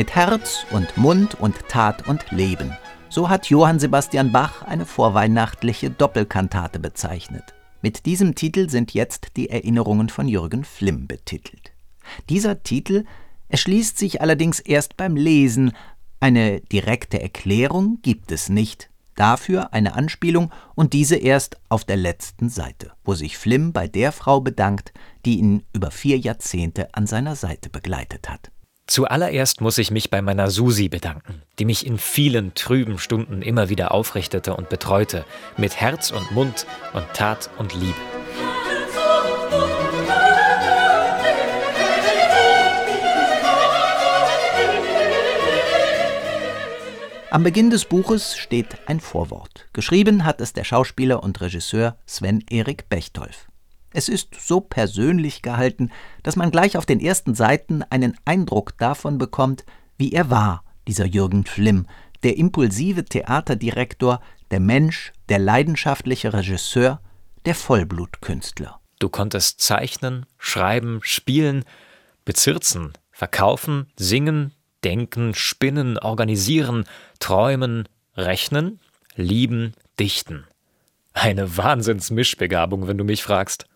Mit Herz und Mund und Tat und Leben. So hat Johann Sebastian Bach eine vorweihnachtliche Doppelkantate bezeichnet. Mit diesem Titel sind jetzt die Erinnerungen von Jürgen Flimm betitelt. Dieser Titel erschließt sich allerdings erst beim Lesen, eine direkte Erklärung gibt es nicht, dafür eine Anspielung und diese erst auf der letzten Seite, wo sich Flimm bei der Frau bedankt, die ihn über vier Jahrzehnte an seiner Seite begleitet hat. Zuallererst muss ich mich bei meiner Susi bedanken, die mich in vielen trüben Stunden immer wieder aufrichtete und betreute, mit Herz und Mund und Tat und Liebe. Am Beginn des Buches steht ein Vorwort. Geschrieben hat es der Schauspieler und Regisseur Sven Erik Bechtolf. Es ist so persönlich gehalten, dass man gleich auf den ersten Seiten einen Eindruck davon bekommt, wie er war, dieser Jürgen Flimm, der impulsive Theaterdirektor, der Mensch, der leidenschaftliche Regisseur, der Vollblutkünstler. Du konntest zeichnen, schreiben, spielen, bezirzen, verkaufen, singen, denken, spinnen, organisieren, träumen, rechnen, lieben, dichten. Eine Wahnsinnsmischbegabung, wenn du mich fragst.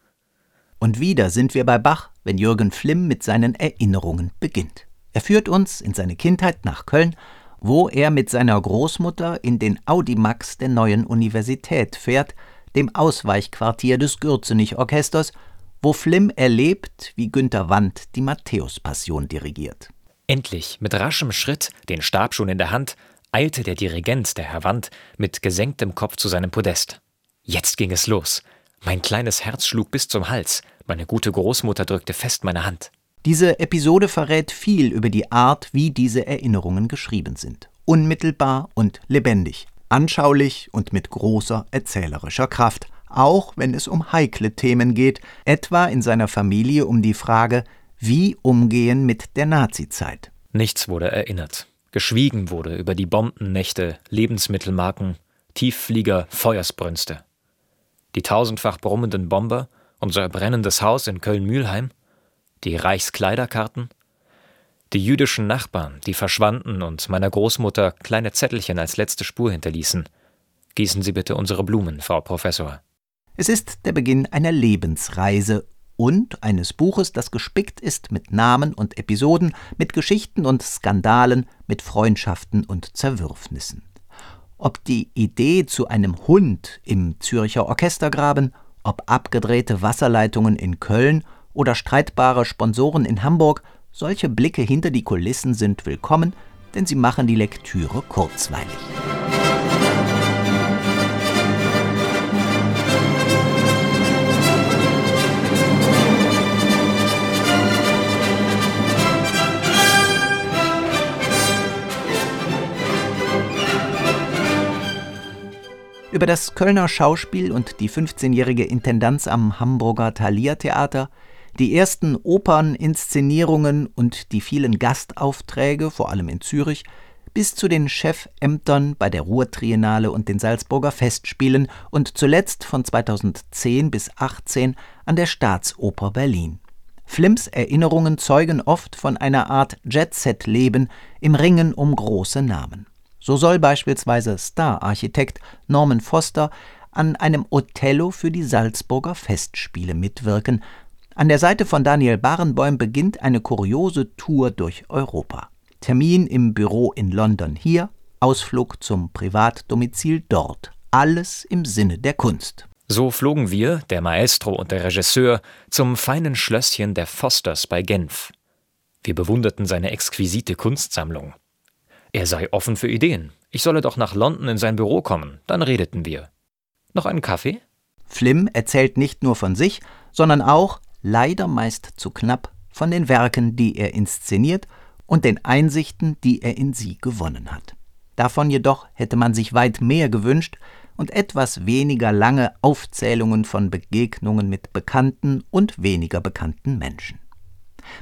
Und wieder sind wir bei Bach, wenn Jürgen Flimm mit seinen Erinnerungen beginnt. Er führt uns in seine Kindheit nach Köln, wo er mit seiner Großmutter in den Audimax der neuen Universität fährt, dem Ausweichquartier des Gürzenich-Orchesters, wo Flimm erlebt, wie Günter Wandt die Matthäus-Passion dirigiert. Endlich, mit raschem Schritt, den Stab schon in der Hand, eilte der Dirigent, der Herr Wandt, mit gesenktem Kopf zu seinem Podest. Jetzt ging es los. Mein kleines Herz schlug bis zum Hals. Meine gute Großmutter drückte fest meine Hand. Diese Episode verrät viel über die Art, wie diese Erinnerungen geschrieben sind. Unmittelbar und lebendig, anschaulich und mit großer erzählerischer Kraft, auch wenn es um heikle Themen geht, etwa in seiner Familie um die Frage, wie umgehen mit der Nazizeit. Nichts wurde erinnert. Geschwiegen wurde über die Bombennächte, Lebensmittelmarken, Tiefflieger, Feuersbrünste die tausendfach brummenden Bomber, unser brennendes Haus in Köln-Mülheim, die Reichskleiderkarten, die jüdischen Nachbarn, die verschwanden und meiner Großmutter kleine Zettelchen als letzte Spur hinterließen. Gießen Sie bitte unsere Blumen, Frau Professor. Es ist der Beginn einer Lebensreise und eines Buches, das gespickt ist mit Namen und Episoden, mit Geschichten und Skandalen, mit Freundschaften und Zerwürfnissen ob die Idee zu einem Hund im Zürcher Orchestergraben, ob abgedrehte Wasserleitungen in Köln oder streitbare Sponsoren in Hamburg, solche Blicke hinter die Kulissen sind willkommen, denn sie machen die Lektüre kurzweilig. Über das Kölner Schauspiel und die 15-jährige Intendanz am Hamburger Thalia Theater, die ersten Operninszenierungen und die vielen Gastaufträge, vor allem in Zürich, bis zu den Chefämtern bei der Ruhrtriennale und den Salzburger Festspielen und zuletzt von 2010 bis 2018 an der Staatsoper Berlin. Flimms Erinnerungen zeugen oft von einer Art Jet-Set-Leben im Ringen um große Namen. So soll beispielsweise Star-Architekt Norman Foster an einem Othello für die Salzburger Festspiele mitwirken. An der Seite von Daniel Barenboim beginnt eine kuriose Tour durch Europa. Termin im Büro in London hier, Ausflug zum Privatdomizil dort. Alles im Sinne der Kunst. So flogen wir, der Maestro und der Regisseur, zum feinen Schlösschen der Fosters bei Genf. Wir bewunderten seine exquisite Kunstsammlung. Er sei offen für Ideen. Ich solle doch nach London in sein Büro kommen, dann redeten wir. Noch einen Kaffee? Flimm erzählt nicht nur von sich, sondern auch, leider meist zu knapp, von den Werken, die er inszeniert und den Einsichten, die er in sie gewonnen hat. Davon jedoch hätte man sich weit mehr gewünscht und etwas weniger lange Aufzählungen von Begegnungen mit bekannten und weniger bekannten Menschen.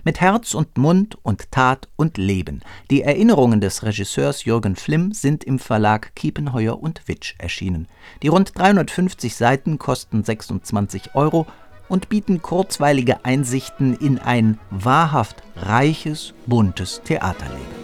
Mit Herz und Mund und Tat und Leben. Die Erinnerungen des Regisseurs Jürgen Flimm sind im Verlag Kiepenheuer und Witsch erschienen. Die rund 350 Seiten kosten 26 Euro und bieten kurzweilige Einsichten in ein wahrhaft reiches, buntes Theaterleben.